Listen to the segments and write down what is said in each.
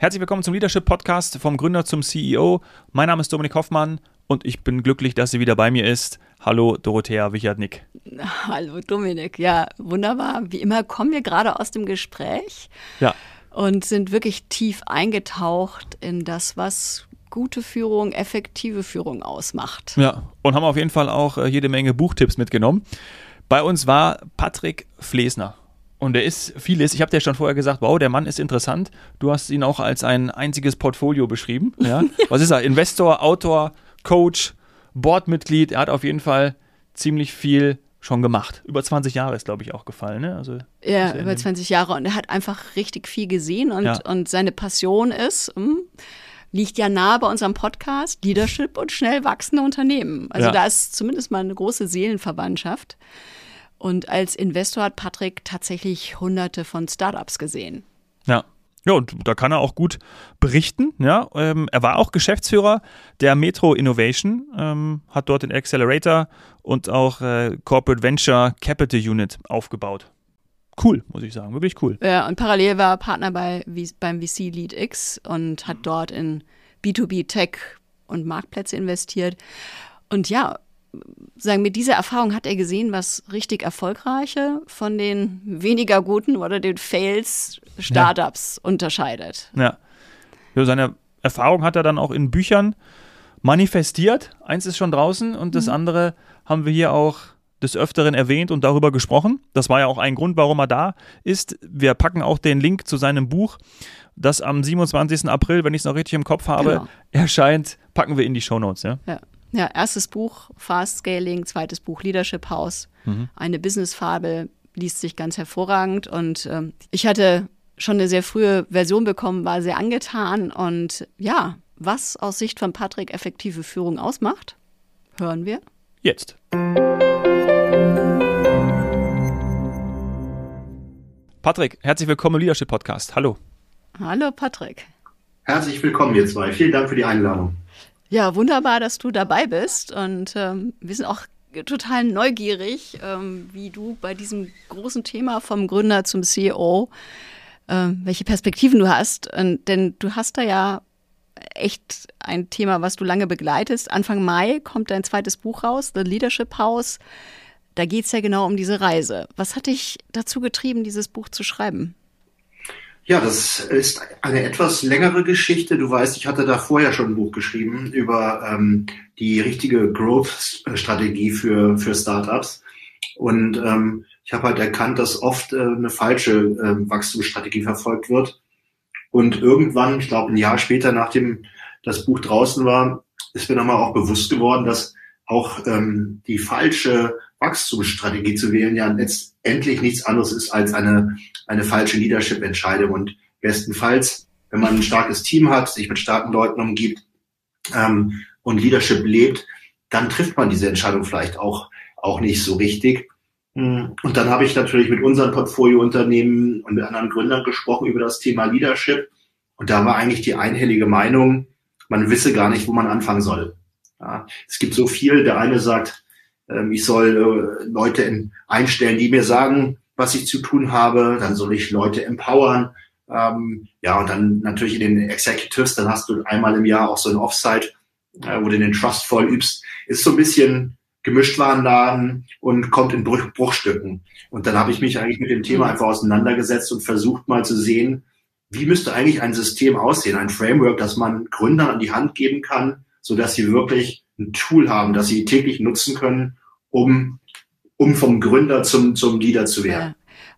Herzlich willkommen zum Leadership Podcast vom Gründer zum CEO. Mein Name ist Dominik Hoffmann und ich bin glücklich, dass sie wieder bei mir ist. Hallo Dorothea Wichert-Nick. Hallo Dominik. Ja, wunderbar. Wie immer kommen wir gerade aus dem Gespräch. Ja. Und sind wirklich tief eingetaucht in das, was gute Führung, effektive Führung ausmacht. Ja, und haben auf jeden Fall auch äh, jede Menge Buchtipps mitgenommen. Bei uns war Patrick Flesner. Und er ist vieles. Ich habe dir schon vorher gesagt, wow, der Mann ist interessant. Du hast ihn auch als ein einziges Portfolio beschrieben. Ja? Was ist er? Investor, Autor, Coach, Boardmitglied. Er hat auf jeden Fall ziemlich viel schon gemacht. Über 20 Jahre ist, glaube ich, auch gefallen. Ne? Also, ja, über 20 Jahre. Und er hat einfach richtig viel gesehen. Und, ja. und seine Passion ist, hm, liegt ja nahe bei unserem Podcast, Leadership und schnell wachsende Unternehmen. Also ja. da ist zumindest mal eine große Seelenverwandtschaft. Und als Investor hat Patrick tatsächlich hunderte von Startups gesehen. Ja. Ja, und da kann er auch gut berichten. Ja, ähm, er war auch Geschäftsführer der Metro Innovation, ähm, hat dort den Accelerator und auch äh, Corporate Venture Capital Unit aufgebaut. Cool, muss ich sagen, wirklich cool. Ja, und parallel war er Partner bei, beim VC Lead X und hat dort in B2B Tech und Marktplätze investiert. Und ja, sagen, mit dieser Erfahrung hat er gesehen, was richtig erfolgreiche von den weniger guten oder den Fails Startups ja. unterscheidet. Ja. ja. Seine Erfahrung hat er dann auch in Büchern manifestiert. Eins ist schon draußen und das mhm. andere haben wir hier auch des Öfteren erwähnt und darüber gesprochen. Das war ja auch ein Grund, warum er da ist. Wir packen auch den Link zu seinem Buch, das am 27. April, wenn ich es noch richtig im Kopf habe, genau. erscheint, packen wir in die Shownotes. Ja? ja. Ja, erstes Buch Fast Scaling, zweites Buch Leadership House, mhm. eine Business-Fabel, liest sich ganz hervorragend und ähm, ich hatte schon eine sehr frühe Version bekommen, war sehr angetan und ja, was aus Sicht von Patrick effektive Führung ausmacht, hören wir jetzt. Patrick, herzlich willkommen im Leadership Podcast. Hallo. Hallo Patrick. Herzlich willkommen, ihr zwei. Vielen Dank für die Einladung. Ja, wunderbar, dass du dabei bist. Und ähm, wir sind auch total neugierig, ähm, wie du bei diesem großen Thema vom Gründer zum CEO, ähm, welche Perspektiven du hast. Und, denn du hast da ja echt ein Thema, was du lange begleitest. Anfang Mai kommt dein zweites Buch raus, The Leadership House. Da geht es ja genau um diese Reise. Was hat dich dazu getrieben, dieses Buch zu schreiben? Ja, das ist eine etwas längere Geschichte. Du weißt, ich hatte da vorher schon ein Buch geschrieben über ähm, die richtige Growth-Strategie für, für Startups. Und ähm, ich habe halt erkannt, dass oft äh, eine falsche äh, Wachstumsstrategie verfolgt wird. Und irgendwann, ich glaube ein Jahr später, nachdem das Buch draußen war, ist mir nochmal auch bewusst geworden, dass auch ähm, die falsche Wachstumsstrategie zu wählen ja letztendlich nichts anderes ist als eine, eine falsche Leadership-Entscheidung. Und bestenfalls, wenn man ein starkes Team hat, sich mit starken Leuten umgibt ähm, und Leadership lebt, dann trifft man diese Entscheidung vielleicht auch, auch nicht so richtig. Hm, und dann habe ich natürlich mit unseren Portfoliounternehmen und mit anderen Gründern gesprochen über das Thema Leadership. Und da war eigentlich die einhellige Meinung, man wisse gar nicht, wo man anfangen soll. Ja, es gibt so viel. Der eine sagt, ähm, ich soll äh, Leute in, einstellen, die mir sagen, was ich zu tun habe. Dann soll ich Leute empowern. Ähm, ja, und dann natürlich in den Executives, dann hast du einmal im Jahr auch so ein Offsite, äh, wo du den Trust voll übst. Ist so ein bisschen gemischt Warenladen und kommt in Bruch, Bruchstücken. Und dann habe ich mich eigentlich mit dem Thema mhm. einfach auseinandergesetzt und versucht mal zu sehen, wie müsste eigentlich ein System aussehen, ein Framework, das man Gründern an die Hand geben kann, so dass sie wirklich ein Tool haben, das sie täglich nutzen können, um, um vom Gründer zum, zum Leader zu werden.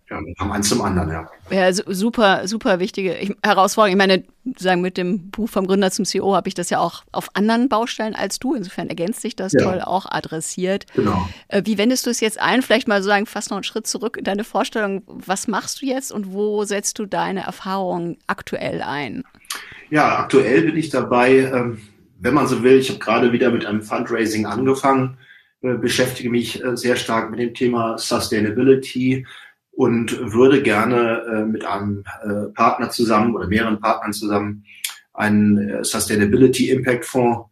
Ja. ja vom eins zum anderen, ja. Ja, super, super wichtige Herausforderung. Ich meine, sagen mit dem Buch vom Gründer zum CEO habe ich das ja auch auf anderen Baustellen als du. Insofern ergänzt sich das ja. toll auch adressiert. Genau. Äh, wie wendest du es jetzt ein? Vielleicht mal so sagen, fast noch einen Schritt zurück in deine Vorstellung. Was machst du jetzt und wo setzt du deine Erfahrungen aktuell ein? Ja, aktuell bin ich dabei, ähm, wenn man so will, ich habe gerade wieder mit einem Fundraising angefangen beschäftige mich äh, sehr stark mit dem Thema Sustainability und würde gerne äh, mit einem Partner zusammen oder mehreren Partnern zusammen einen Sustainability Impact Fonds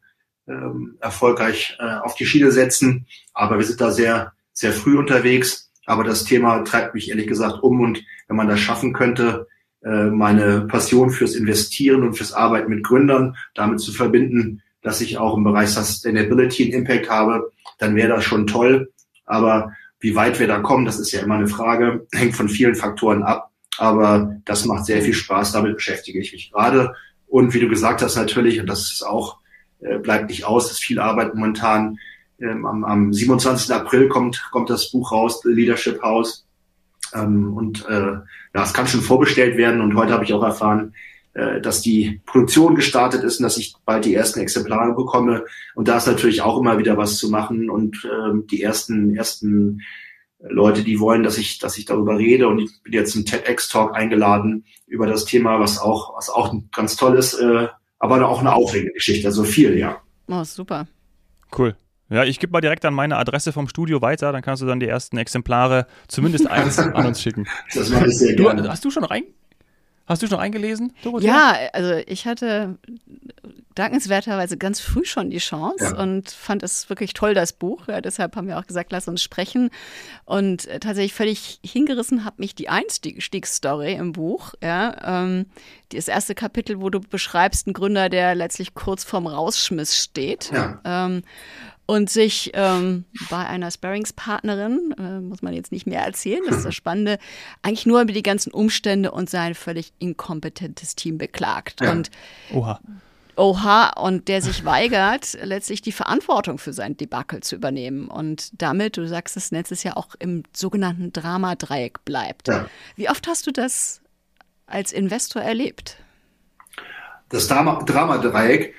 ähm, erfolgreich auf die Schiene setzen. Aber wir sind da sehr, sehr früh unterwegs. Aber das Thema treibt mich ehrlich gesagt um und wenn man das schaffen könnte, äh, meine Passion fürs Investieren und fürs Arbeiten mit Gründern damit zu verbinden, dass ich auch im Bereich Sustainability einen Impact habe, dann wäre das schon toll. Aber wie weit wir da kommen, das ist ja immer eine Frage, hängt von vielen Faktoren ab. Aber das macht sehr viel Spaß, damit beschäftige ich mich gerade. Und wie du gesagt hast, natürlich, und das ist auch, äh, bleibt nicht aus, ist viel Arbeit momentan. Ähm, am, am 27. April kommt, kommt das Buch raus, The Leadership House. Ähm, und äh, ja, es kann schon vorbestellt werden. Und heute habe ich auch erfahren, äh, dass die Produktion gestartet ist und dass ich bald die ersten Exemplare bekomme. Und da ist natürlich auch immer wieder was zu machen und äh, die ersten, ersten Leute, die wollen, dass ich, dass ich darüber rede. Und ich bin jetzt im TEDx-Talk eingeladen über das Thema, was auch, was auch ganz toll ist, äh, aber auch eine aufregende Geschichte. Also viel, ja. Oh, super. Cool. Ja, ich gebe mal direkt an meine Adresse vom Studio weiter, dann kannst du dann die ersten Exemplare, zumindest eins, an uns schicken. Das mache ich sehr Du, gerne. hast du schon rein? Hast du schon eingelesen, Dorothea? Ja, also ich hatte dankenswerterweise ganz früh schon die Chance Ja. und fand es wirklich toll, das Buch. Ja, deshalb haben wir auch gesagt, lass uns sprechen. Und äh, tatsächlich völlig hingerissen hat mich die Einstiegsstory im Buch. Ja, ähm, das erste Kapitel, wo du beschreibst, einen Gründer, der letztlich kurz vorm Rausschmiss steht. Ja. Ähm, und sich ähm, bei einer Sparringspartnerin, äh, muss man jetzt nicht mehr erzählen, das ist das Spannende, eigentlich nur über die ganzen Umstände und sein völlig inkompetentes Team beklagt. Ja. Und Oha. Oha, und der sich weigert, letztlich die Verantwortung für sein Debakel zu übernehmen und damit, du sagst es letztes Jahr auch im sogenannten Dramadreieck bleibt. Ja. Wie oft hast du das als Investor erlebt? das Drama- Dramadreieck,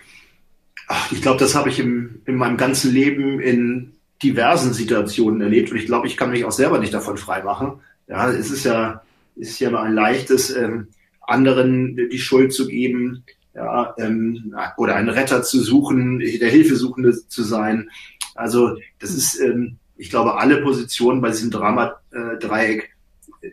ich glaube, das habe ich im, in meinem ganzen Leben in diversen Situationen erlebt und ich glaube, ich kann mich auch selber nicht davon freimachen. Ja, es ist ja, ist ja immer ein leichtes, ähm, anderen die Schuld zu geben, ja, ähm, oder einen Retter zu suchen, der Hilfesuchende zu sein. Also das ist, ähm, ich glaube, alle Positionen bei diesem Dramadreieck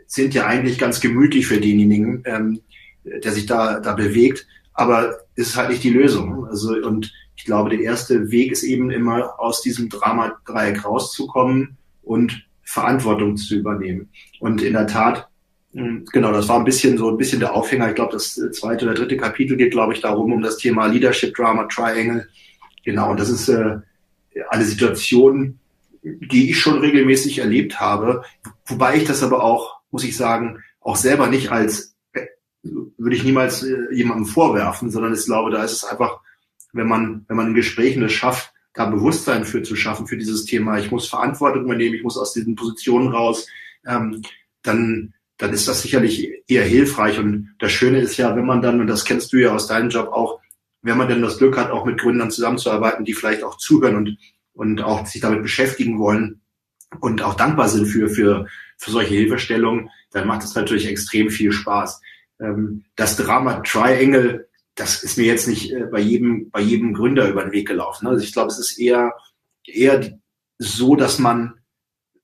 sind ja eigentlich ganz gemütlich für denjenigen, ähm, der sich da, da bewegt aber es ist halt nicht die Lösung. Also, und ich glaube, der erste Weg ist eben immer aus diesem Drama-Dreieck rauszukommen und Verantwortung zu übernehmen. Und in der Tat, mh, genau, das war ein bisschen so ein bisschen der Aufhänger. Ich glaube, das zweite oder dritte Kapitel geht, glaube ich, darum, um das Thema Leadership Drama Triangle. Genau, und das ist äh, eine Situation, die ich schon regelmäßig erlebt habe, wobei ich das aber auch, muss ich sagen, auch selber nicht als würde ich niemals äh, jemandem vorwerfen, sondern ich glaube, da ist es einfach, wenn man, wenn man in Gesprächen es schafft, da Bewusstsein für zu schaffen für dieses Thema, ich muss Verantwortung übernehmen, ich muss aus diesen Positionen raus, ähm, dann, dann ist das sicherlich eher hilfreich. Und das Schöne ist ja, wenn man dann, und das kennst du ja aus deinem Job auch, wenn man denn das Glück hat, auch mit Gründern zusammenzuarbeiten, die vielleicht auch zuhören und, und auch sich damit beschäftigen wollen und auch dankbar sind für, für, für solche Hilfestellungen, dann macht es natürlich extrem viel Spaß ähm, das Drama Triangle, das ist mir jetzt nicht äh, bei jedem, bei jedem Gründer über den Weg gelaufen. Also ich glaube, es ist eher, eher so, dass man,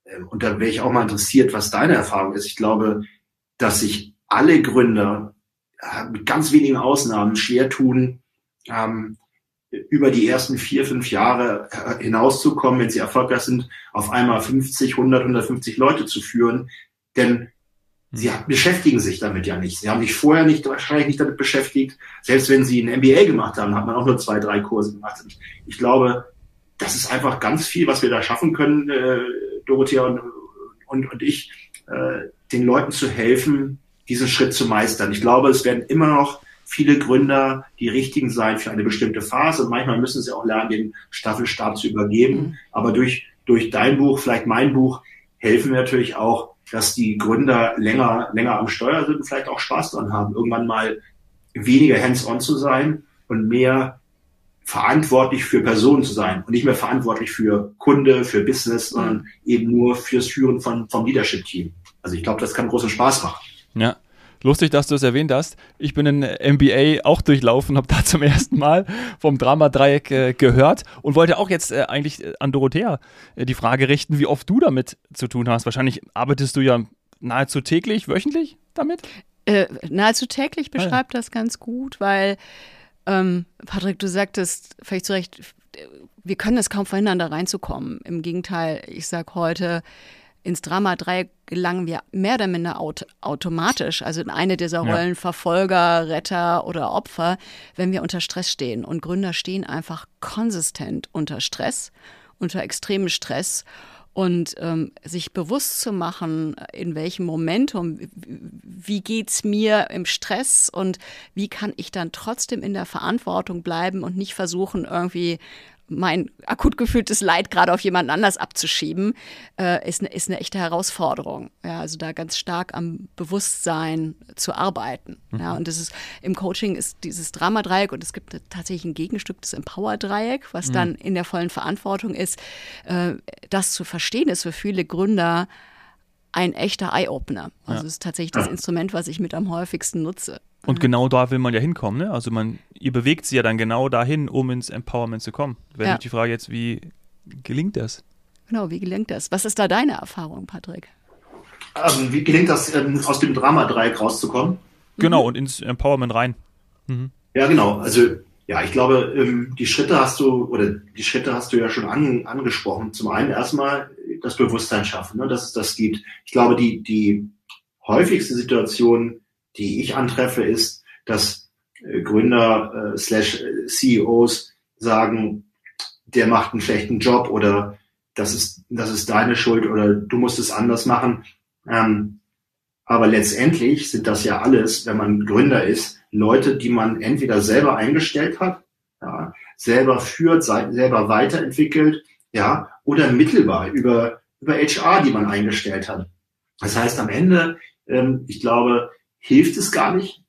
äh, und da wäre ich auch mal interessiert, was deine Erfahrung ist. Ich glaube, dass sich alle Gründer äh, mit ganz wenigen Ausnahmen schwer tun, ähm, über die ersten vier, fünf Jahre äh, hinauszukommen, wenn sie erfolgreich sind, auf einmal 50, 100, 150 Leute zu führen. Denn Sie beschäftigen sich damit ja nicht. Sie haben sich vorher nicht, wahrscheinlich nicht damit beschäftigt. Selbst wenn sie ein MBA gemacht haben, hat man auch nur zwei, drei Kurse gemacht. Und ich glaube, das ist einfach ganz viel, was wir da schaffen können, äh, Dorothea und, und, und ich, äh, den Leuten zu helfen, diesen Schritt zu meistern. Ich glaube, es werden immer noch viele Gründer die richtigen sein für eine bestimmte Phase. Und manchmal müssen sie auch lernen, den Staffelstab zu übergeben. Mhm. Aber durch, durch dein Buch, vielleicht mein Buch, helfen wir natürlich auch, dass die Gründer länger, länger am Steuer sind und vielleicht auch Spaß dran haben, irgendwann mal weniger hands-on zu sein und mehr verantwortlich für Personen zu sein und nicht mehr verantwortlich für Kunde, für Business, sondern eben nur fürs Führen von, vom Leadership-Team. Also ich glaube, das kann großen Spaß machen. Ja. Lustig, dass du es erwähnt hast. Ich bin in MBA auch durchlaufen, habe da zum ersten Mal vom Dramadreieck äh, gehört und wollte auch jetzt äh, eigentlich äh, an Dorothea äh, die Frage richten, wie oft du damit zu tun hast. Wahrscheinlich arbeitest du ja nahezu täglich, wöchentlich damit? Äh, nahezu täglich Ah, ja. beschreibt das ganz gut, weil, ähm, Patrick, du sagtest vielleicht zu Recht, wir können es kaum verhindern, da reinzukommen. Im Gegenteil, ich sage heute, ins Drama-Dreieck gelangen wir mehr oder minder aut automatisch, also in eine dieser Rollen ja. Verfolger, Retter oder Opfer, wenn wir unter Stress stehen. Und Gründer stehen einfach konsistent unter Stress, unter extremem Stress und ähm, sich bewusst zu machen, in welchem Momentum, wie geht's mir im Stress und wie kann ich dann trotzdem in der Verantwortung bleiben und nicht versuchen, irgendwie mein akut gefühltes Leid gerade auf jemanden anders abzuschieben, äh, ist, eine, ist eine echte Herausforderung. Ja, also da ganz stark am Bewusstsein zu arbeiten. Mhm. Ja, und das ist im Coaching ist dieses Dramadreieck und es gibt tatsächlich ein Gegenstück des Empower-Dreieck, was mhm. dann in der vollen Verantwortung ist. Äh, das zu verstehen ist für viele Gründer ein echter Eye-Opener. Also es ja. ist tatsächlich das Instrument, was ich mit am häufigsten nutze. Und genau da will man ja hinkommen, ne? Also man, ihr bewegt sie ja dann genau dahin, um ins Empowerment zu kommen. Wäre ja. die Frage jetzt, wie gelingt das? Genau, wie gelingt das? Was ist da deine Erfahrung, Patrick? Ähm, wie gelingt das, ähm, aus dem Drama-Dreieck rauszukommen? Genau, mhm. und ins Empowerment rein. Mhm. Ja, genau. Also ja, ich glaube, ähm, die Schritte hast du, oder die Schritte hast du ja schon an, angesprochen. Zum einen erstmal das Bewusstsein schaffen, ne, dass es das gibt. Ich glaube, die, die häufigste Situation, die ich antreffe, ist, dass äh, Gründer äh, slash äh, CEOs sagen, der macht einen schlechten Job oder das ist, das ist deine Schuld oder du musst es anders machen. Ähm, aber letztendlich sind das ja alles, wenn man Gründer ist, Leute, die man entweder selber eingestellt hat, ja, selber führt, selber weiterentwickelt, ja, oder mittelbar über, über HR, die man eingestellt hat. Das heißt, am Ende, ähm, ich glaube, hilft es gar nicht.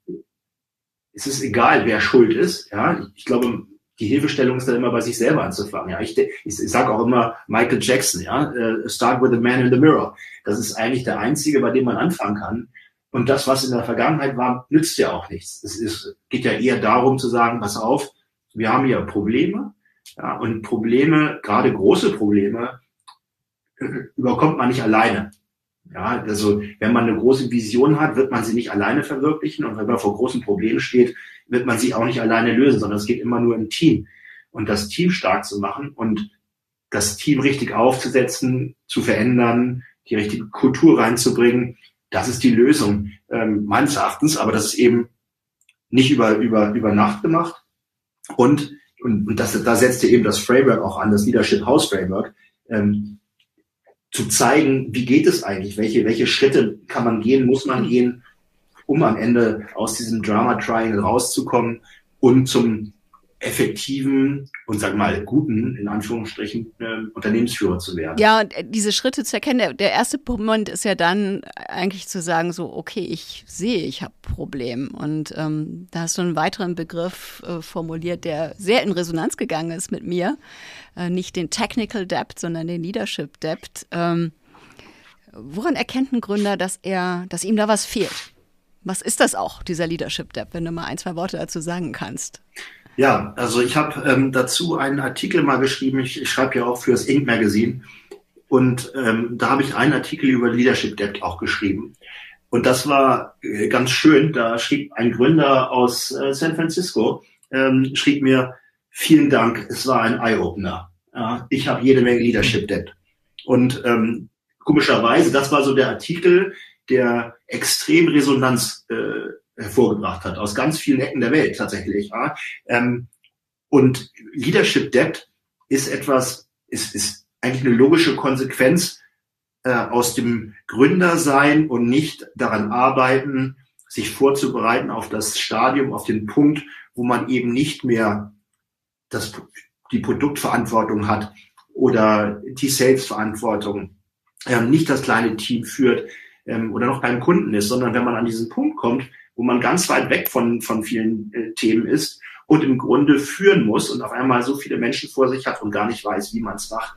Es ist egal, wer schuld ist. Ja, ich glaube, die Hilfestellung ist dann immer bei sich selber anzufangen. Ja, ich, ich, ich sage auch immer Michael Jackson. Ja, uh, start with the man in the mirror. Das ist eigentlich der einzige, bei dem man anfangen kann. Und das, was in der Vergangenheit war, nützt ja auch nichts. Es ist, geht ja eher darum zu sagen, pass auf, wir haben hier Probleme. Ja, und Probleme, gerade große Probleme, überkommt man nicht alleine. Ja, also wenn man eine große Vision hat, wird man sie nicht alleine verwirklichen und wenn man vor großen Problemen steht, wird man sie auch nicht alleine lösen, sondern es geht immer nur im Team. Und das Team stark zu machen und das Team richtig aufzusetzen, zu verändern, die richtige Kultur reinzubringen, das ist die Lösung ähm, meines Erachtens. Aber das ist eben nicht über über über Nacht gemacht und und, und das, da setzte eben das Framework auch an, das Leadership House Framework. Ähm, zu zeigen, wie geht es eigentlich, welche, welche Schritte kann man gehen, muss man gehen, um am Ende aus diesem Drama Triangle rauszukommen und zum effektiven und sag mal guten, in Anführungsstrichen, äh, Unternehmensführer zu werden. Ja, und diese Schritte zu erkennen, der, der erste Moment ist ja dann eigentlich zu sagen, so, okay, ich sehe, ich habe Problem. Und ähm, da hast du einen weiteren Begriff äh, formuliert, der sehr in Resonanz gegangen ist mit mir. Äh, nicht den Technical Debt, sondern den Leadership Debt. Ähm, woran erkennt ein Gründer, dass er, dass ihm da was fehlt? Was ist das auch, dieser Leadership Debt, wenn du mal ein, zwei Worte dazu sagen kannst? Ja, also ich habe ähm, dazu einen Artikel mal geschrieben. Ich, ich schreibe ja auch für das Inc. Magazine. Und ähm, da habe ich einen Artikel über Leadership Debt auch geschrieben. Und das war äh, ganz schön. Da schrieb ein Gründer aus äh, San Francisco, ähm, schrieb mir, vielen Dank, es war ein Eye-Opener. Ja, ich habe jede Menge Leadership Debt. Und ähm, komischerweise, das war so der Artikel, der extrem Resonanz äh, hervorgebracht hat, aus ganz vielen Ecken der Welt tatsächlich. Ja. Ähm, und Leadership Debt ist etwas, ist, ist eigentlich eine logische Konsequenz äh, aus dem Gründersein und nicht daran arbeiten, sich vorzubereiten auf das Stadium, auf den Punkt, wo man eben nicht mehr das, die Produktverantwortung hat oder die Sales-Verantwortung, äh, nicht das kleine Team führt ähm, oder noch beim Kunden ist, sondern wenn man an diesen Punkt kommt, wo man ganz weit weg von, von vielen äh, Themen ist und im Grunde führen muss und auf einmal so viele Menschen vor sich hat und gar nicht weiß, wie man es macht.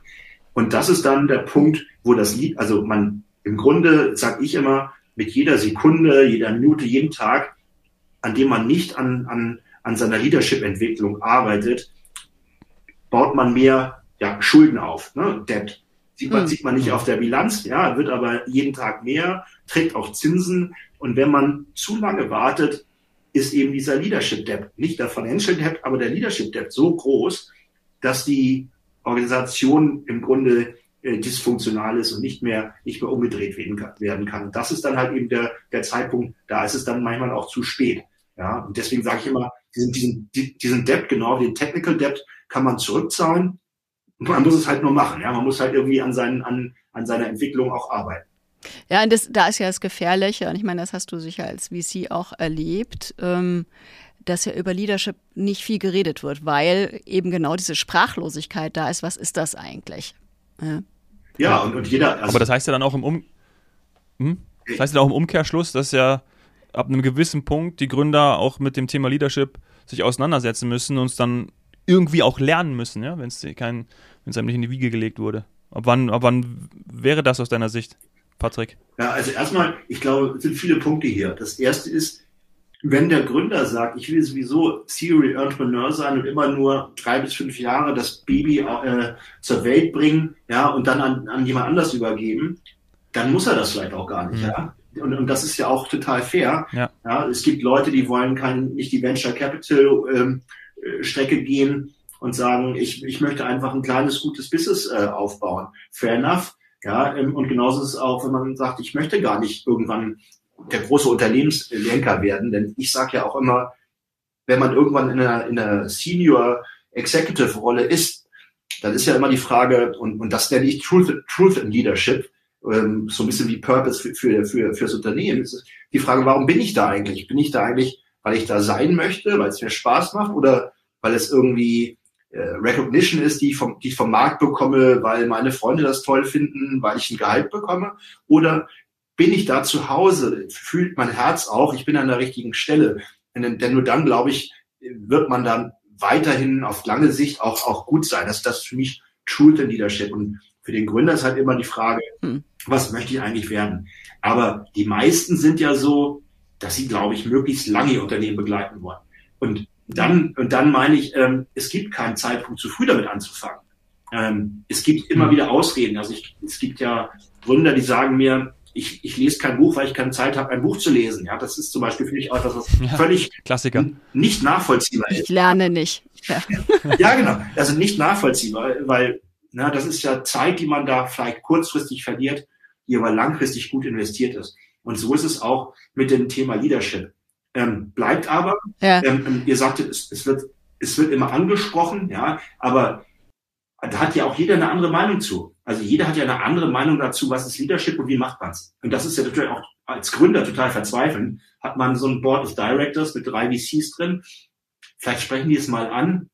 Und das ist dann der Punkt, wo das Lied, also man im Grunde, sage ich immer, mit jeder Sekunde, jeder Minute, jeden Tag, an dem man nicht an, an, an seiner Leadership-Entwicklung arbeitet, baut man mehr ja, Schulden auf, ne? Debt. Sieht man, mhm. sieht man nicht auf der Bilanz, ja, wird aber jeden Tag mehr, trägt auch Zinsen. Und wenn man zu lange wartet, ist eben dieser Leadership Debt, nicht der Financial Debt, aber der Leadership Debt so groß, dass die Organisation im Grunde äh, dysfunktional ist und nicht mehr, nicht mehr umgedreht werden kann. Und das ist dann halt eben der, der Zeitpunkt, da ist es dann manchmal auch zu spät. Ja, und deswegen sage ich immer, diesen, diesen, diesen Debt, genau, den Technical Debt kann man zurückzahlen. Man muss es halt nur machen. Ja, man muss halt irgendwie an, seinen, an, an seiner Entwicklung auch arbeiten. Ja, und das, da ist ja das Gefährliche, und ich meine, das hast du sicher als VC auch erlebt, ähm, dass ja über Leadership nicht viel geredet wird, weil eben genau diese Sprachlosigkeit da ist. Was ist das eigentlich? Ja, ja und, und jeder. Also Aber das heißt ja dann auch im um hm? Das heißt ja auch im Umkehrschluss, dass ja ab einem gewissen Punkt die Gründer auch mit dem Thema Leadership sich auseinandersetzen müssen und es dann irgendwie auch lernen müssen, ja, wenn es kein, wenn es einem nicht in die Wiege gelegt wurde. Ab wann, ab wann wäre das aus deiner Sicht, Patrick? Ja, also erstmal, ich glaube, es sind viele Punkte hier. Das erste ist, wenn der Gründer sagt, ich will sowieso Serial Entrepreneur sein und immer nur drei bis fünf Jahre das Baby äh, zur Welt bringen, ja, und dann an, an jemand anders übergeben, dann muss er das vielleicht auch gar nicht, mhm. ja. Und, und das ist ja auch total fair. Ja. ja. es gibt Leute, die wollen kein, nicht die Venture Capital ähm, äh, Strecke gehen und sagen, ich, ich möchte einfach ein kleines, gutes Business äh, aufbauen. Fair enough. Ja, ähm, und genauso ist es auch, wenn man sagt, ich möchte gar nicht irgendwann der große Unternehmenslenker werden. Denn ich sage ja auch immer, wenn man irgendwann in einer, in einer Senior Executive Rolle ist, dann ist ja immer die Frage, und, und das nenne ich Truth, Truth in Leadership, ähm, so ein bisschen wie Purpose für, für, für, fürs Unternehmen, ist die Frage, warum bin ich da eigentlich? Bin ich da eigentlich, weil ich da sein möchte, weil es mir Spaß macht oder weil es irgendwie äh, Recognition ist, die, vom, die ich vom Markt bekomme, weil meine Freunde das toll finden, weil ich ein Gehalt bekomme? Oder bin ich da zu Hause, fühlt mein Herz auch, ich bin an der richtigen Stelle. Denn, denn nur dann, glaube ich, wird man dann weiterhin auf lange Sicht auch, auch gut sein. Das ist das für mich Truth in Leadership. Und für den Gründer ist halt immer die Frage, hm. was möchte ich eigentlich werden? Aber die meisten sind ja so, dass sie, glaube ich, möglichst lange ihr Unternehmen begleiten wollen. Und dann, und dann meine ich, ähm, es gibt keinen Zeitpunkt zu früh damit anzufangen. Ähm, es gibt immer hm. wieder Ausreden. Also ich, es gibt ja Gründer, die sagen mir, ich, ich lese kein Buch, weil ich keine Zeit habe, ein Buch zu lesen. Ja, das ist zum Beispiel für mich auch etwas, was ja, völlig Klassiker. nicht nachvollziehbar ist. Ich lerne nicht. Ja. ja, genau. Also nicht nachvollziehbar, weil na, das ist ja Zeit, die man da vielleicht kurzfristig verliert, die aber langfristig gut investiert ist. Und so ist es auch mit dem Thema Leadership. Ähm, bleibt aber, ja. ähm, ihr sagtet, es, es, wird, es wird immer angesprochen, ja, aber da hat ja auch jeder eine andere Meinung zu. Also jeder hat ja eine andere Meinung dazu, was ist Leadership und wie macht man es. Und das ist ja natürlich auch als Gründer total verzweifeln. Hat man so ein Board of Directors mit drei VCs drin. Vielleicht sprechen die es mal an,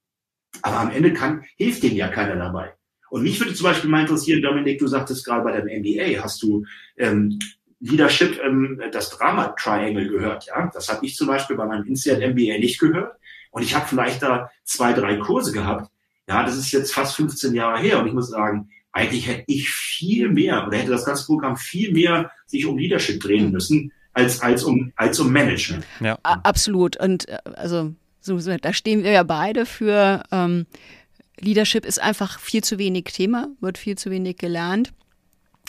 aber am Ende kann, hilft denen ja keiner dabei. Und mich würde zum Beispiel mal interessieren, Dominik, du sagtest gerade bei deinem MBA, hast du ähm, Leadership, ähm, das Drama Triangle gehört, ja? Das habe ich zum Beispiel bei meinem INSEAD MBA nicht gehört. Und ich habe vielleicht da zwei, drei Kurse gehabt. Ja, das ist jetzt fast 15 Jahre her. Und ich muss sagen, eigentlich hätte ich viel mehr oder hätte das ganze Programm viel mehr sich um Leadership drehen müssen als, als um, als um Management. Ja. Absolut. Und äh, also so, da stehen wir ja beide für. Ähm, Leadership ist einfach viel zu wenig Thema, wird viel zu wenig gelernt.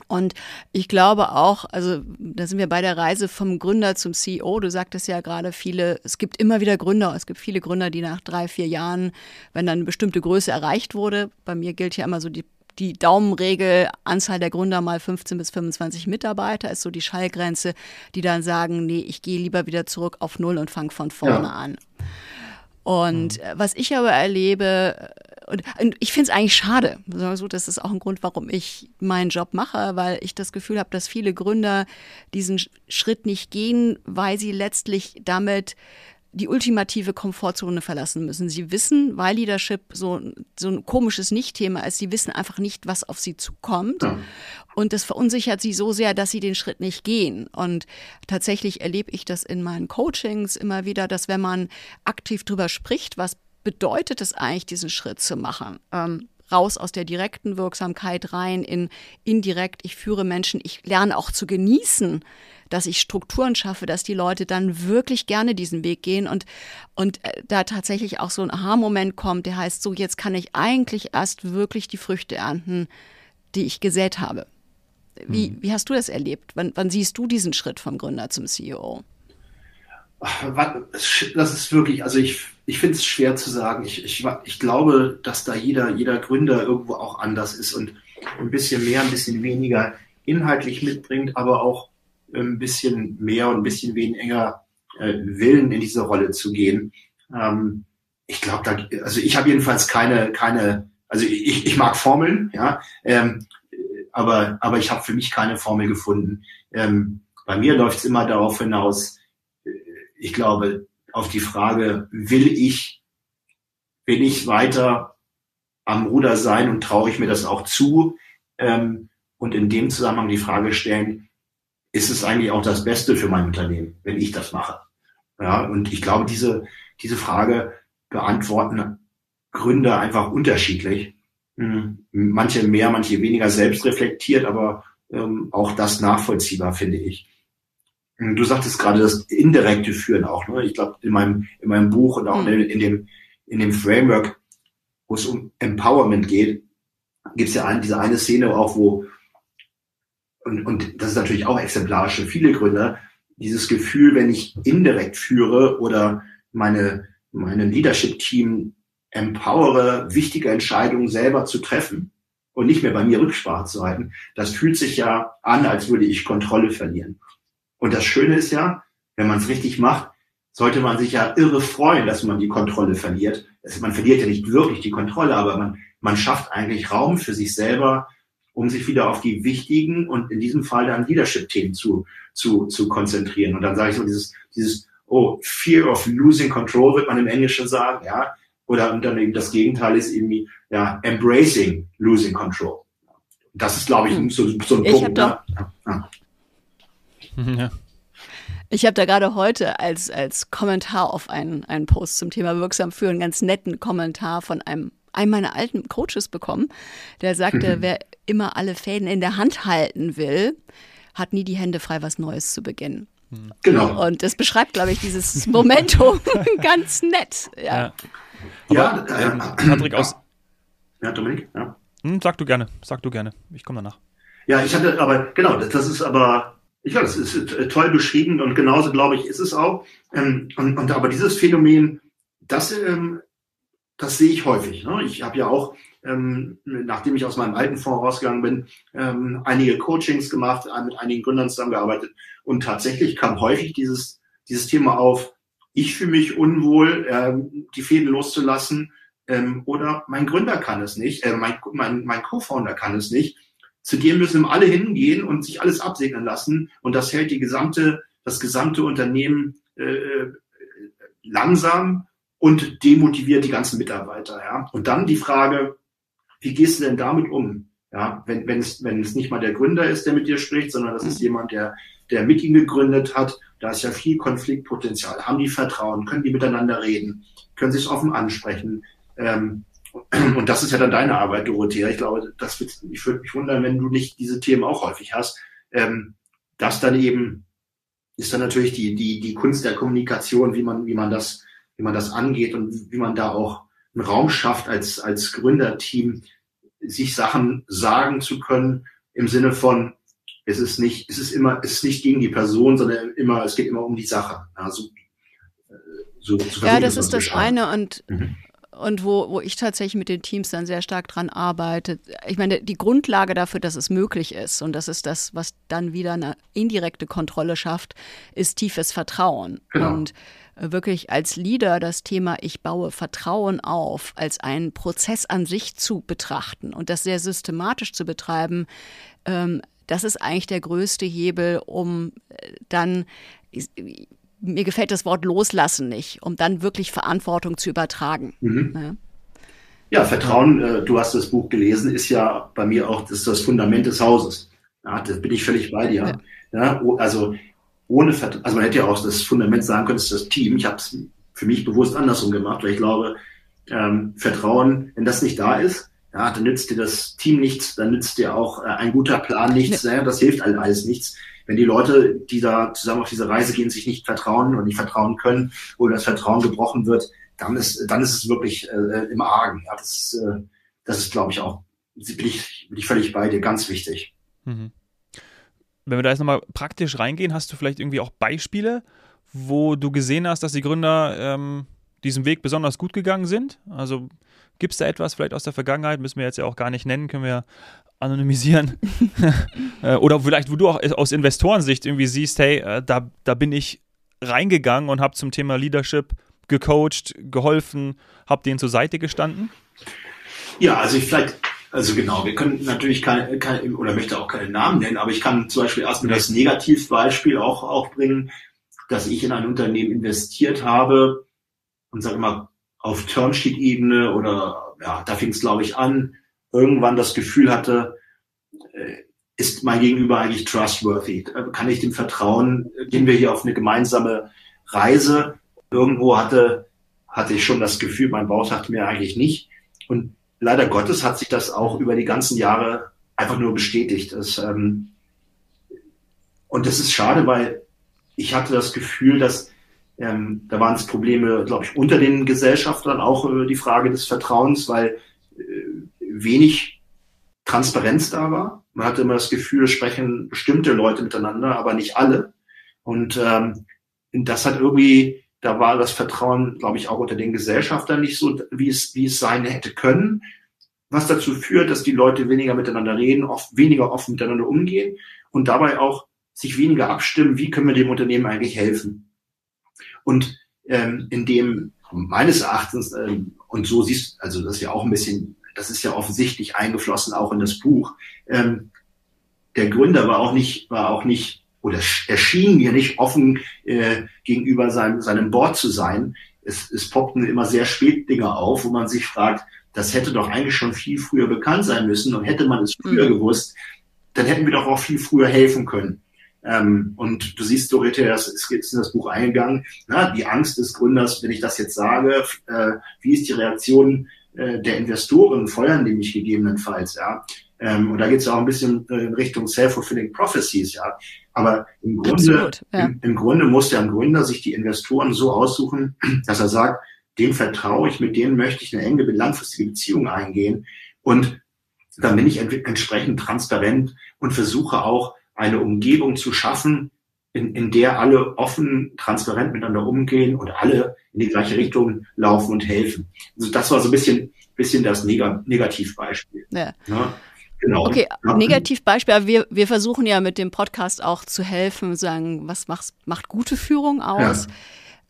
Und ich glaube auch, also da sind wir bei der Reise vom Gründer zum CEO. Du sagtest ja gerade viele, es gibt immer wieder Gründer, es gibt viele Gründer, die nach drei, vier Jahren, wenn dann eine bestimmte Größe erreicht wurde, bei mir gilt ja immer so die, die Daumenregel, Anzahl der Gründer mal 15 bis 25 Mitarbeiter ist so die Schallgrenze, die dann sagen, nee, ich gehe lieber wieder zurück auf Null und fange von vorne ja. an. Und mhm. was ich aber erlebe, und, und ich finde es eigentlich schade. So, das ist auch ein Grund, warum ich meinen Job mache, weil ich das Gefühl habe, dass viele Gründer diesen Schritt nicht gehen, weil sie letztlich damit die ultimative Komfortzone verlassen müssen. Sie wissen, weil Leadership so, so ein komisches Nicht-Thema ist, sie wissen einfach nicht, was auf sie zukommt. Ja. Und das verunsichert sie so sehr, dass sie den Schritt nicht gehen. Und tatsächlich erlebe ich das in meinen Coachings immer wieder, dass wenn man aktiv drüber spricht, was bedeutet es eigentlich, diesen Schritt zu machen? Ähm, raus aus der direkten Wirksamkeit rein in indirekt, ich führe Menschen, ich lerne auch zu genießen, dass ich Strukturen schaffe, dass die Leute dann wirklich gerne diesen Weg gehen und, und äh, da tatsächlich auch so ein Aha-Moment kommt, der heißt, so jetzt kann ich eigentlich erst wirklich die Früchte ernten, die ich gesät habe. Wie, mhm. wie hast du das erlebt? Wann, wann siehst du diesen Schritt vom Gründer zum CEO? Das ist wirklich, also ich, ich finde es schwer zu sagen. Ich, ich, ich glaube, dass da jeder, jeder Gründer irgendwo auch anders ist. Und ein bisschen mehr, ein bisschen weniger inhaltlich mitbringt, aber auch ein bisschen mehr und ein bisschen weniger äh, Willen in diese Rolle zu gehen. Ähm, ich glaube, also ich habe jedenfalls keine, keine, also ich, ich mag Formeln, ja, ähm, aber, aber ich habe für mich keine Formel gefunden. Ähm, bei mir läuft es immer darauf hinaus, äh, ich glaube, auf die Frage, will ich, will ich weiter am Ruder sein und traue ich mir das auch zu? Ähm, und in dem Zusammenhang die Frage stellen, ist es eigentlich auch das Beste für mein Unternehmen, wenn ich das mache? Ja, und ich glaube, diese, diese Frage beantworten Gründer einfach unterschiedlich. Mhm. Manche mehr, manche weniger selbstreflektiert, aber ähm, auch das nachvollziehbar, finde ich. Du sagtest gerade das indirekte Führen auch. Ne? Ich glaube, in meinem, in meinem Buch und auch mhm. in, in, dem, in dem Framework, wo es um Empowerment geht, gibt es ja ein, diese eine Szene auch, wo, und, und das ist natürlich auch exemplarisch für viele Gründer, dieses Gefühl, wenn ich indirekt führe oder meine, meine Leadership-Team empowere, wichtige Entscheidungen selber zu treffen und nicht mehr bei mir Rücksprache zu halten, das fühlt sich ja an, als würde ich Kontrolle verlieren. Und das Schöne ist ja, wenn man es richtig macht, sollte man sich ja irre freuen, dass man die Kontrolle verliert. Also man verliert ja nicht wirklich die Kontrolle, aber man, man schafft eigentlich Raum für sich selber, um sich wieder auf die wichtigen und in diesem Fall dann Leadership-Themen zu, zu, zu konzentrieren. Und dann sage ich so dieses, dieses, oh, Fear of Losing Control wird man im Englischen sagen, ja. Oder und dann eben das Gegenteil ist irgendwie, ja, Embracing Losing Control. Das ist, glaube ich, so, so ein ich Punkt. Ne? Ja. Ja. Ja. Ich habe da gerade heute als, als Kommentar auf einen, einen Post zum Thema wirksam führen einen ganz netten Kommentar von einem, einem meiner alten Coaches bekommen, der sagte, mhm. wer immer alle Fäden in der Hand halten will, hat nie die Hände frei, was Neues zu beginnen. Mhm. Genau. Und das beschreibt, glaube ich, dieses Momentum ganz nett. Ja, ja. Aber, ja, ähm, Patrick aus. Ja, Dominik, ja. Hm, sag du gerne, sag du gerne. Ich komme danach. Ja, ich hatte, aber genau, das, das ist aber glaube, das ist äh, toll beschrieben und genauso glaube ich ist es auch. Ähm, und, und aber dieses Phänomen, das, ähm, das sehe ich häufig. Ne? Ich habe ja auch, ähm, nachdem ich aus meinem alten Fonds rausgegangen bin, ähm, einige Coachings gemacht, äh, mit einigen Gründern zusammengearbeitet und tatsächlich kam häufig dieses dieses Thema auf. Ich fühle mich unwohl, ähm, die Fäden loszulassen. Ähm, oder mein Gründer kann es nicht, äh, mein, mein, mein Co-Founder kann es nicht zu dir müssen alle hingehen und sich alles absegnen lassen. Und das hält die gesamte, das gesamte Unternehmen äh, langsam und demotiviert die ganzen Mitarbeiter. Ja? Und dann die Frage, wie gehst du denn damit um? Ja, wenn, wenn, es, wenn es nicht mal der Gründer ist, der mit dir spricht, sondern das ist jemand, der, der mit ihm gegründet hat, da ist ja viel Konfliktpotenzial. Haben die Vertrauen? Können die miteinander reden? Können sich offen ansprechen? Ähm, und das ist ja dann deine Arbeit, Dorothea. Ich glaube, das wird, ich würde mich wundern, wenn du nicht diese Themen auch häufig hast. Ähm, das dann eben ist dann natürlich die, die, die Kunst der Kommunikation, wie man, wie man das, wie man das angeht und wie man da auch einen Raum schafft als, als Gründerteam, sich Sachen sagen zu können im Sinne von, es ist nicht, es ist immer, es ist nicht gegen die Person, sondern immer, es geht immer um die Sache. Also, so, so ja, das ist das eine und mhm und wo, wo ich tatsächlich mit den Teams dann sehr stark dran arbeite. Ich meine, die Grundlage dafür, dass es möglich ist und das ist das, was dann wieder eine indirekte Kontrolle schafft, ist tiefes Vertrauen. Genau. Und äh, wirklich als Leader das Thema, ich baue Vertrauen auf, als einen Prozess an sich zu betrachten und das sehr systematisch zu betreiben, ähm, das ist eigentlich der größte Hebel, um äh, dann mir gefällt das Wort loslassen nicht, um dann wirklich Verantwortung zu übertragen. Mhm. Ja. ja. Vertrauen, äh, du hast das Buch gelesen, ist ja bei mir auch das, das Fundament des Hauses. Ja, da bin ich völlig bei dir. Ja. ja also ohne Vertrauen, also man hätte ja auch das Fundament sagen können, es ist das Team. Ich habe es für mich bewusst andersrum gemacht, weil ich glaube, ähm, Vertrauen, wenn das nicht da ist, ja, dann nützt dir das Team nichts, dann nützt dir auch äh, ein guter Plan nichts, ja, das hilft alles nichts wenn die Leute, die da zusammen auf diese Reise gehen, sich nicht vertrauen und nicht vertrauen können oder das Vertrauen gebrochen wird, dann ist, dann ist es wirklich äh, im Argen. Ja, das ist, äh, das ist, glaube ich, auch, bin ich, bin ich völlig bei dir, ganz wichtig. Mhm. Wenn wir da jetzt nochmal praktisch reingehen, hast du vielleicht irgendwie auch Beispiele, wo du gesehen hast, dass die Gründer ähm, diesen Weg besonders gut gegangen sind? Also gibt es da etwas vielleicht aus der Vergangenheit, müssen wir jetzt ja auch gar nicht nennen, können wir anonymisieren. Äh, oder vielleicht, wo du auch aus Investorensicht irgendwie siehst, hey, äh, da, da bin ich reingegangen und habe zum Thema Leadership gecoacht, geholfen, habe denen zur Seite gestanden? Ja, also ich vielleicht, also genau, wir können natürlich keine, keine oder möchte auch keine Namen nennen, aber ich kann zum Beispiel erstmal das Negativbeispiel auch, auch bringen, dass ich in ein Unternehmen investiert habe und sage mal auf Termsheet-Ebene oder ja, da fing es glaube ich an, irgendwann das Gefühl hatte, äh, ist mein Gegenüber eigentlich trustworthy? Kann ich dem vertrauen? Gehen wir hier auf eine gemeinsame Reise? Irgendwo hatte, hatte ich schon das Gefühl, mein Bauch sagte mir eigentlich nicht. Und leider Gottes hat sich das auch über die ganzen Jahre einfach nur bestätigt. Das, ähm, und das ist schade, weil ich hatte das Gefühl, dass ähm, da waren es Probleme, glaube ich, unter den Gesellschaftern auch äh, die Frage des Vertrauens, weil äh, wenig Transparenz da war. Man hatte immer das Gefühl, sprechen bestimmte Leute miteinander, aber nicht alle. Und ähm, das hat irgendwie, da war das Vertrauen, glaube ich, auch unter den Gesellschaftern nicht so, wie es, wie es sein hätte können. Was dazu führt, dass die Leute weniger miteinander reden, oft weniger offen miteinander umgehen und dabei auch sich weniger abstimmen, wie können wir dem Unternehmen eigentlich helfen. Und ähm, in dem meines Erachtens, ähm, und so siehst also das ist ja auch ein bisschen, das ist ja offensichtlich eingeflossen auch in das Buch, ähm, der Gründer war auch nicht, war auch nicht, oder erschien mir nicht offen äh, gegenüber seinem, seinem Board zu sein. Es, es poppten immer sehr spät Dinge auf, wo man sich fragt, das hätte doch eigentlich schon viel früher bekannt sein müssen und hätte man es früher mhm. gewusst, dann hätten wir doch auch viel früher helfen können. Ähm, und du siehst, Dorothea, das ist jetzt in das Buch eingegangen, na, die Angst des Gründers, wenn ich das jetzt sage, äh, wie ist die Reaktion äh, der Investoren, feuern die mich gegebenenfalls, ja. Ähm, und da geht es auch ein bisschen in Richtung Self-Fulfilling Prophecies, ja. Aber im Grunde, Absolut, ja. im, im, Grunde muss der Gründer sich die Investoren so aussuchen, dass er sagt, dem vertraue ich, mit denen möchte ich eine enge, langfristige Beziehung eingehen. Und dann bin ich entsprechend transparent und versuche auch eine Umgebung zu schaffen, in, in der alle offen, transparent miteinander umgehen und alle in die gleiche Richtung laufen und helfen. Also das war so ein bisschen, bisschen das Neg Negativbeispiel. Ja. ja. Genau. Okay, Negativbeispiel, aber wir, wir versuchen ja mit dem Podcast auch zu helfen, sagen, was macht, macht gute Führung aus? Ja.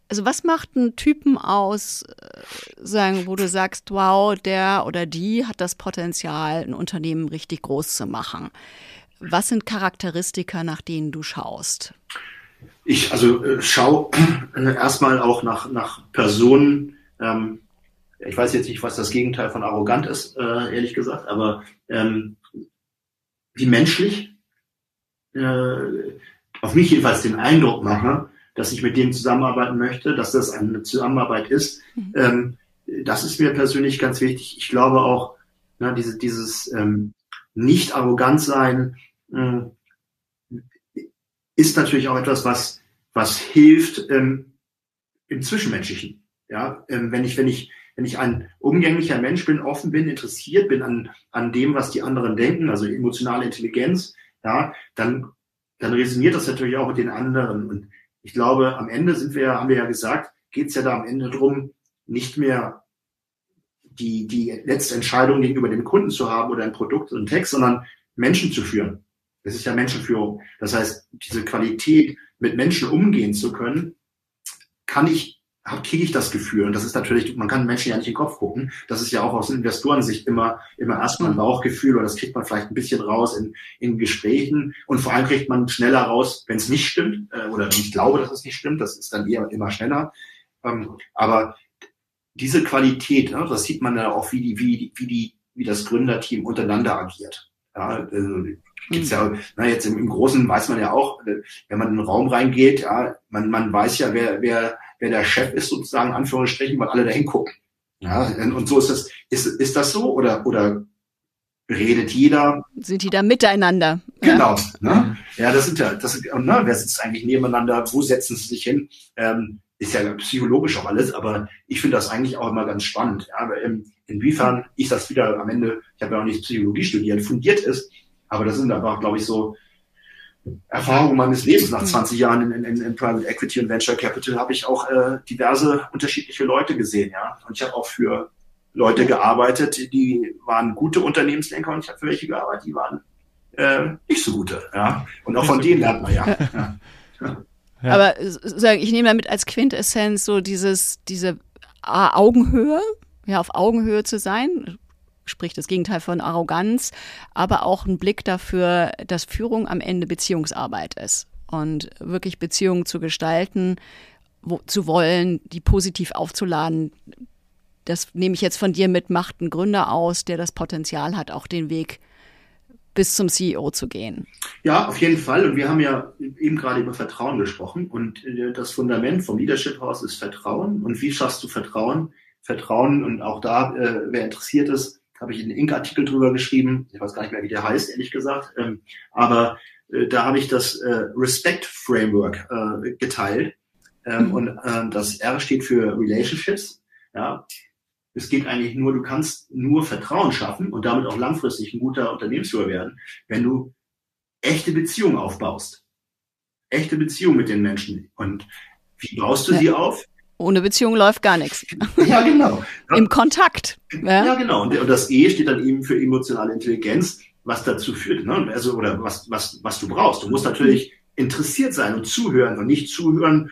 Also was macht einen Typen aus, äh, sagen, wo du sagst, wow, der oder die hat das Potenzial, ein Unternehmen richtig groß zu machen? Was sind Charakteristika, nach denen du schaust? Ich also äh, schaue äh, erstmal auch nach, nach Personen. Ähm, ich weiß jetzt nicht, was das Gegenteil von arrogant ist, äh, ehrlich gesagt, aber ähm, die menschlich äh, auf mich jedenfalls den Eindruck machen, dass ich mit denen zusammenarbeiten möchte, dass das eine Zusammenarbeit ist. Mhm. Ähm, das ist mir persönlich ganz wichtig. Ich glaube auch, na, diese, dieses ähm, nicht arrogant sein, ist natürlich auch etwas, was, was hilft ähm, im Zwischenmenschlichen. Ja, ähm, wenn ich, wenn ich, wenn ich ein umgänglicher Mensch bin, offen bin, interessiert bin an, an dem, was die anderen denken, also emotionale Intelligenz, ja, dann, dann resoniert das natürlich auch mit den anderen. Und ich glaube, am Ende sind wir, haben wir ja gesagt, geht es ja da am Ende drum, nicht mehr die, die letzte Entscheidung gegenüber dem Kunden zu haben oder ein Produkt oder ein Text, sondern Menschen zu führen. Das ist ja Menschenführung. Das heißt, diese Qualität, mit Menschen umgehen zu können, kann ich, kriege ich das Gefühl. Und das ist natürlich, man kann Menschen ja nicht in den Kopf gucken. Das ist ja auch aus Investorensicht immer, immer erstmal ein Bauchgefühl oder das kriegt man vielleicht ein bisschen raus in, in Gesprächen. Und vor allem kriegt man schneller raus, wenn es nicht stimmt, äh, oder wenn ich glaube, dass es nicht stimmt. Das ist dann eher immer schneller. Ähm, aber diese Qualität, ne, das sieht man ja auch, wie die, wie, wie die, wie das Gründerteam untereinander agiert. Ja, also gibt's ja, na, jetzt im, im Großen weiß man ja auch, wenn man in einen Raum reingeht, ja, man, man weiß ja, wer, wer, wer der Chef ist, sozusagen, Anführungsstrichen, weil alle da hingucken. Ja, und so ist das, ist, ist das so oder, oder redet jeder? Sind die da miteinander? Genau. Ja, ne? ja das sind ja, das, ne, wer sitzt eigentlich nebeneinander? Wo setzen sie sich hin? Ähm, ist ja psychologisch auch alles, aber ich finde das eigentlich auch immer ganz spannend. Ja, aber in, inwiefern ich das wieder am Ende, ich habe ja auch nicht Psychologie studiert, fundiert ist, aber das sind einfach, glaube ich, so Erfahrung meines Lebens nach 20 Jahren in, in, in Private Equity und Venture Capital habe ich auch äh, diverse unterschiedliche Leute gesehen, ja. Und ich habe auch für Leute gearbeitet, die waren gute Unternehmenslenker und ich habe für welche gearbeitet, die waren äh, nicht so gute, ja. Und auch von denen lernt man ja. ja. ja. Aber ich nehme damit als Quintessenz so dieses, diese Augenhöhe, ja, auf Augenhöhe zu sein, sprich das Gegenteil von Arroganz, aber auch ein Blick dafür, dass Führung am Ende Beziehungsarbeit ist und wirklich Beziehungen zu gestalten, wo, zu wollen, die positiv aufzuladen. Das nehme ich jetzt von dir mit, macht einen Gründer aus, der das Potenzial hat, auch den Weg bis zum CEO zu gehen. Ja, auf jeden Fall. Und wir haben ja eben gerade über Vertrauen gesprochen. Und äh, das Fundament vom Leadership House ist Vertrauen. Und wie schaffst du Vertrauen? Vertrauen und auch da, äh, wer interessiert ist, habe ich einen Ink-Artikel drüber geschrieben. Ich weiß gar nicht mehr, wie der heißt, ehrlich gesagt. Ähm, aber äh, da habe ich das äh, Respect Framework äh, geteilt. Ähm, mhm. Und äh, das R steht für Relationships. Ja, es geht eigentlich nur, du kannst nur Vertrauen schaffen und damit auch langfristig ein guter Unternehmensführer werden, wenn du echte Beziehungen aufbaust. Echte Beziehungen mit den Menschen. Und wie baust du ja. sie auf? Ohne Beziehung läuft gar nichts. Ja, genau. Im Kontakt. Ja, ja genau. Und, das E steht dann eben für emotionale Intelligenz, was dazu führt, ne? also oder was was was du brauchst. Du musst natürlich interessiert sein und zuhören und nicht zuhören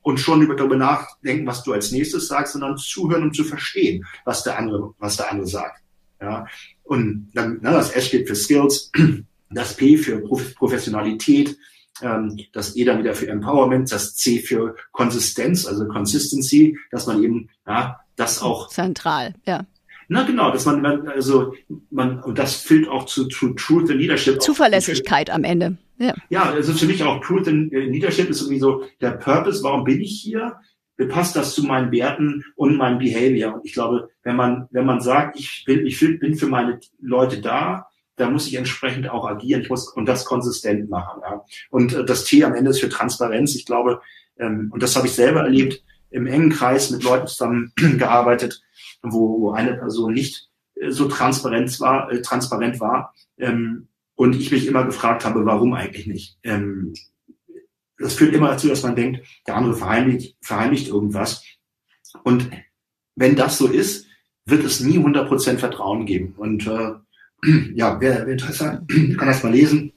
und schon darüber nachdenken, was du als nächstes sagst, sondern zuhören, um zu verstehen, was der andere was der andere sagt. Ja. Und dann ne, das S steht für Skills, das P für Professionalität, ähm, das E dann wieder für Empowerment, das C für Konsistenz, also Consistency, dass man eben ja das auch zentral, ja. Na genau, dass man, also man und das führt auch zu, zu Truth and Leadership. Zuverlässigkeit am Ende. Ja. ja, also für mich auch Truth and äh, Leadership ist irgendwie so der Purpose. Warum bin ich hier? Passt das zu meinen Werten und meinem Behavior? Und ich glaube, wenn man wenn man sagt, ich bin ich bin für meine Leute da, da muss ich entsprechend auch agieren. Ich muss und das konsistent machen. Ja. Und äh, das T am Ende ist für Transparenz. Ich glaube, ähm, und das habe ich selber erlebt, im engen Kreis mit Leuten zusammen gearbeitet, wo, wo eine Person nicht äh, so transparent war, äh, transparent war. Ähm, und ich mich immer gefragt habe, warum eigentlich nicht. Ähm, das führt immer dazu, dass man denkt, der andere verheimlicht, verheimlicht irgendwas. Und wenn das so ist, wird es nie 100% Vertrauen geben. Und äh, ja, wer, wer Interesse hat, kann das mal lesen.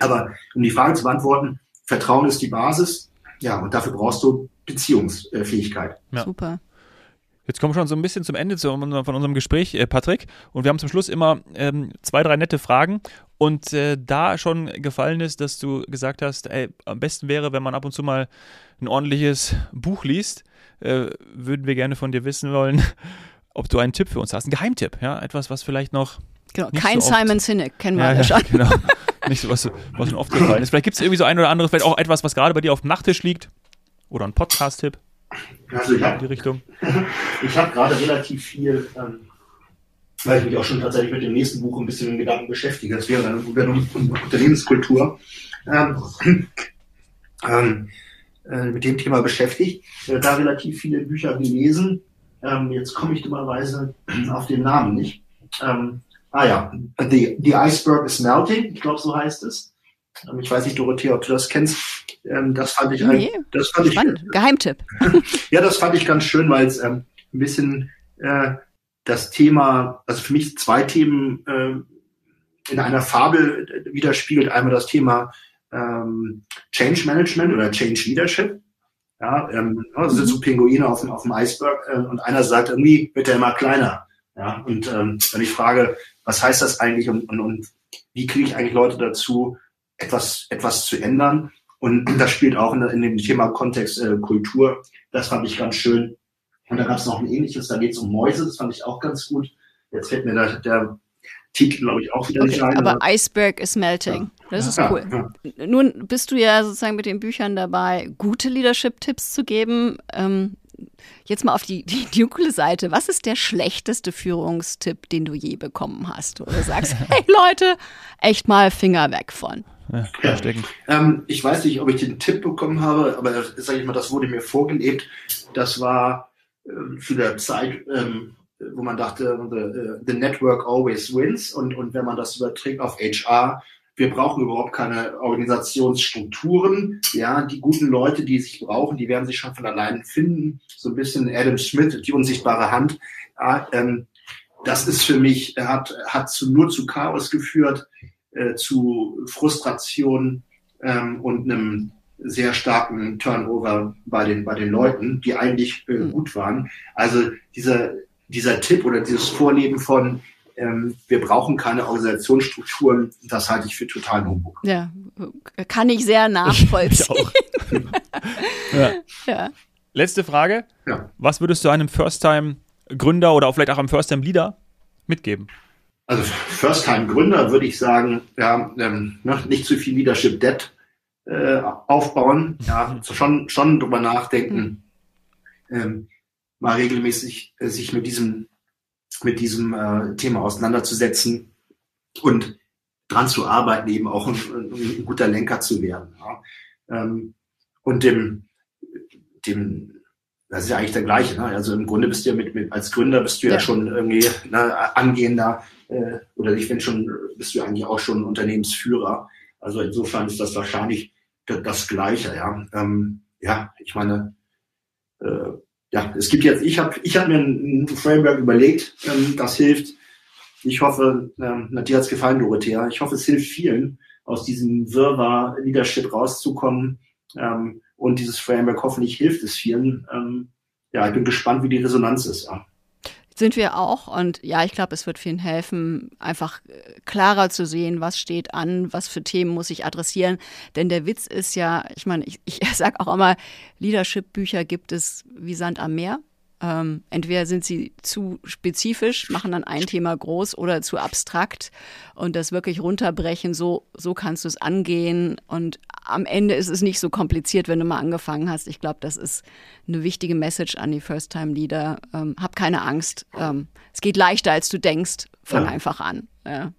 Aber um die Frage zu beantworten, Vertrauen ist die Basis. Ja, und dafür brauchst du Beziehungsfähigkeit. Ja. Super. Jetzt kommen wir schon so ein bisschen zum Ende zu, von unserem Gespräch, äh, Patrick. Und wir haben zum Schluss immer ähm, zwei, drei nette Fragen. Und äh, da schon gefallen ist, dass du gesagt hast, ey, am besten wäre, wenn man ab und zu mal ein ordentliches Buch liest, äh, würden wir gerne von dir wissen wollen, ob du einen Tipp für uns hast. Ein Geheimtipp, ja, etwas, was vielleicht noch Genau, kein so Simon Sinek, kennen wir ja, alle schon. Genau. Nicht so, was, was schon oft gefallen ist. Vielleicht gibt es irgendwie so ein oder anderes, vielleicht auch etwas, was gerade bei dir auf dem Nachttisch liegt. Oder ein Podcast-Tipp. Also ich habe die Richtung. ich habe gerade relativ viel, ähm, weil ich mich auch schon tatsächlich mit dem nächsten Buch ein bisschen in Gedanken beschäftige. Das wäre eine Unternehmenskultur. Ähm, ähm, äh, mit dem Thema beschäftigt. Äh, da relativ viele Bücher gelesen. Ähm, jetzt komme ich dummerweise auf den Namen nicht. Ähm, Ah ja, the, the Iceberg is Melting, ich glaube, so heißt es. Ähm, ich weiß nicht, Dorothea, ob du das kennst. Ähm, das fand ich, nee, ein, das fand spannend. ich Geheimtipp. ja, das fand ich ganz schön, weil es ähm, ein bisschen äh, das Thema, also für mich zwei Themen äh, in einer Fabel widerspiegelt. Einmal das Thema ähm, Change Management oder Change Leadership. Ja, ähm, also sind so mhm. Pinguine auf dem, auf dem Eisberg äh, und einer sagt, irgendwie wird er immer kleiner. Ja, und ähm, wenn ich frage, was heißt das eigentlich und, und, und wie kriege ich eigentlich Leute dazu, etwas, etwas zu ändern? Und das spielt auch in, in dem Thema Kontext äh, Kultur. Das fand ich ganz schön. Und da gab es noch ein ähnliches, da geht es um Mäuse, das fand ich auch ganz gut. Jetzt fällt mir da, der Titel, glaube ich, auch wieder okay, nicht ein. Aber Iceberg is melting. Ja. Das ist ja, cool. Ja. Nun bist du ja sozusagen mit den Büchern dabei, gute Leadership-Tipps zu geben. Ähm, Jetzt mal auf die, die dunkle Seite. Was ist der schlechteste Führungstipp, den du je bekommen hast? Wo du sagst, hey Leute, echt mal Finger weg von. Ja, ähm, ich weiß nicht, ob ich den Tipp bekommen habe, aber sage ich mal, das wurde mir vorgelebt. Das war äh, zu der Zeit, ähm, wo man dachte, the, uh, the network always wins. Und, und wenn man das überträgt auf HR, wir brauchen überhaupt keine Organisationsstrukturen. Ja, die guten Leute, die sich brauchen, die werden sich schon von allein finden. So ein bisschen Adam Smith, die unsichtbare Hand. Ja, ähm, das ist für mich, hat, hat zu, nur zu Chaos geführt, äh, zu Frustration ähm, und einem sehr starken Turnover bei den, bei den Leuten, die eigentlich äh, hm. gut waren. Also dieser, dieser Tipp oder dieses Vorleben von, ähm, wir brauchen keine Organisationsstrukturen, das halte ich für totalen Humbug. Ja, kann ich sehr nachvollziehen. ich ja. ja. Letzte Frage. Ja. Was würdest du einem First-Time-Gründer oder auch vielleicht auch einem First-Time-Leader mitgeben? Also First-Time-Gründer würde ich sagen, ja, ähm, ne, nicht zu viel Leadership Debt äh, aufbauen, ja, schon, schon drüber nachdenken, ähm, mal regelmäßig äh, sich mit diesem, mit diesem äh, Thema auseinanderzusetzen und dran zu arbeiten, eben auch ein, ein guter Lenker zu werden. Ja. Ähm, und dem, dem, das ist ja eigentlich der gleiche. Ne? Also im Grunde bist du ja mit, mit als Gründer bist du ja, ja schon irgendwie ne, angehender äh, oder ich finde schon, bist du eigentlich auch schon Unternehmensführer. Also insofern ist das wahrscheinlich das Gleiche, ja. Ähm, ja, ich meine, äh, ja, es gibt jetzt, ich habe ich hab mir ein, Framework überlegt, ähm, das hilft. Ich hoffe, ähm, dir hat's gefallen, Dorothea. Ich hoffe, es hilft vielen, aus diesem Wirrwarr Leadership rauszukommen. Ähm, und dieses Framework hoffentlich hilft es vielen. Ähm, ja, ich bin gespannt, wie die Resonanz ist. Ja. Sind wir auch. Und ja, ich glaube, es wird vielen helfen, einfach äh, klarer zu sehen, was steht an, was für Themen muss ich adressieren. Denn der Witz ist ja, ich meine, ich, ich sage auch immer, Leadership-Bücher gibt es wie Sand am Meer. Ähm, entweder sind sie zu spezifisch, machen dann ein Thema groß oder zu abstrakt und das wirklich runterbrechen, so, so kannst du es angehen und am Ende ist es nicht so kompliziert, wenn du mal angefangen hast. Ich glaube, das ist eine wichtige Message an die First-Time-Leader. Ähm, hab keine Angst. Ähm, es geht leichter, als du denkst. Fang ja. einfach an. Ja.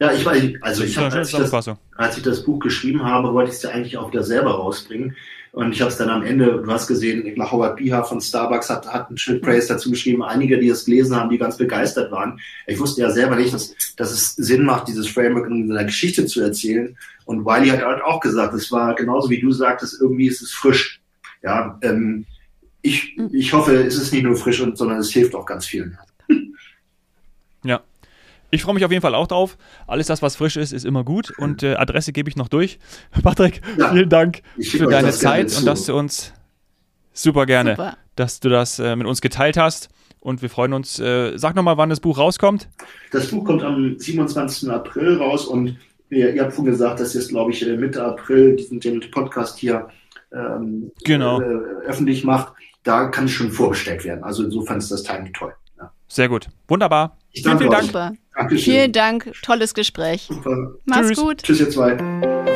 Ja, ich weiß, also ich habe, als, als, ich das Buch geschrieben habe, wollte ich es ja eigentlich auch wieder selber rausbringen. Und ich habe es dann am Ende, du hast gesehen, ich glaube, Howard Biha von Starbucks hat, hat einen schönen Praise dazu geschrieben. Einige, die es gelesen haben, die ganz begeistert waren. Ich wusste ja selber nicht, dass, dass es Sinn macht, dieses Framework in seiner Geschichte zu erzählen. Und Wiley hat halt auch gesagt, es war genauso wie du sagtest, irgendwie ist es frisch. Ja, ähm, ich, ich hoffe, es ist nicht nur frisch, und, sondern es hilft auch ganz vielen. Ja, ich freue mich auf jeden Fall auch drauf. Alles das, was frisch ist, ist immer gut. Und äh, Adresse gebe ich noch durch. Patrick, ja, vielen Dank für deine Zeit und dass du uns super gerne, super. dass du das äh, mit uns geteilt hast. Und wir freuen uns. Äh, sag nochmal, wann das Buch rauskommt. Das Buch kommt am 27. April raus und ihr, ihr habt vorhin gesagt, dass jetzt, glaube ich, äh, Mitte April diesen Podcast hier ähm, genau. äh, öffentlich macht. Da kann es schon vorbestellt werden. Also insofern ist das Timing toll. Sehr gut. Wunderbar. Ich vielen, vielen Dank. Vielen Dank, tolles Gespräch. Super. Mach's Tschüss. gut. Tschüss, ihr zwei.